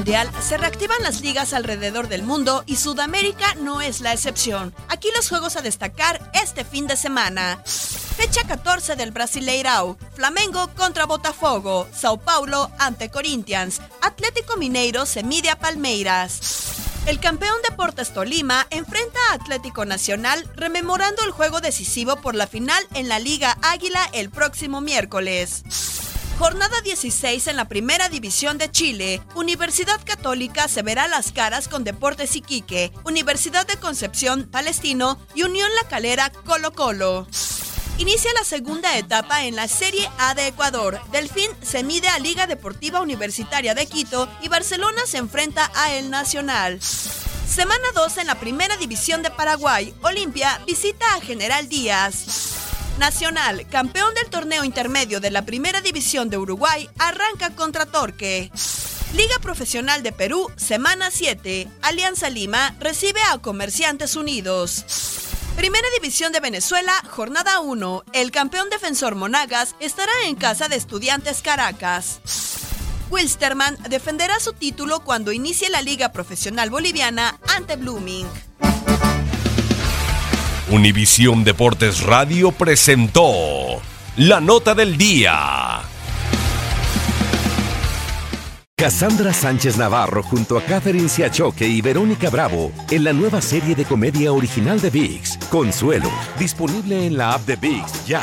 Mundial se reactivan las ligas alrededor del mundo y Sudamérica no es la excepción. Aquí los juegos a destacar este fin de semana. Fecha 14 del Brasileirao. Flamengo contra Botafogo. Sao Paulo ante Corinthians. Atlético Mineiro se mide a Palmeiras. El campeón Deportes Tolima enfrenta a Atlético Nacional rememorando el juego decisivo por la final en la Liga Águila el próximo miércoles. Jornada 16 en la Primera División de Chile. Universidad Católica se verá las caras con Deportes Iquique, Universidad de Concepción Palestino y Unión La Calera Colo Colo. Inicia la segunda etapa en la Serie A de Ecuador. Delfín se mide a Liga Deportiva Universitaria de Quito y Barcelona se enfrenta a El Nacional. Semana 2 en la Primera División de Paraguay. Olimpia visita a General Díaz. Nacional, campeón del torneo intermedio de la Primera División de Uruguay, arranca contra Torque. Liga Profesional de Perú, semana 7. Alianza Lima recibe a Comerciantes Unidos. Primera División de Venezuela, jornada 1. El campeón defensor Monagas estará en casa de Estudiantes Caracas. Wilstermann defenderá su título cuando inicie la Liga Profesional Boliviana ante Blooming. Univisión Deportes Radio presentó la nota del día. Cassandra Sánchez Navarro junto a Catherine Siachoque y Verónica Bravo en la nueva serie de comedia original de VIX, Consuelo, disponible en la app de VIX ya.